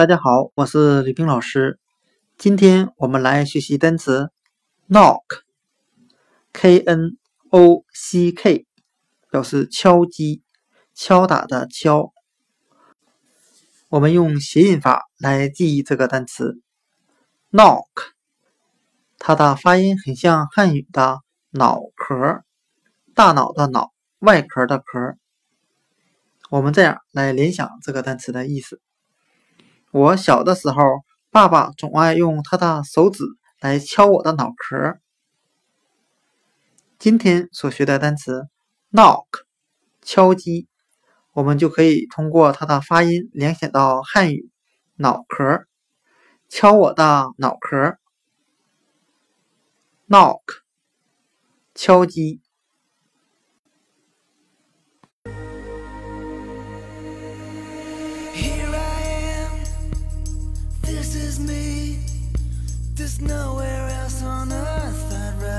大家好，我是李冰老师。今天我们来学习单词 knock，k n o c k，表示敲击、敲打的敲。我们用谐音法来记忆这个单词 knock，它的发音很像汉语的脑壳，大脑的脑，外壳的壳。我们这样来联想这个单词的意思。我小的时候，爸爸总爱用他的手指来敲我的脑壳。今天所学的单词 knock，敲击，我们就可以通过它的发音联想到汉语脑壳，敲我的脑壳。knock，敲击。This is me. There's nowhere else on earth I'd rather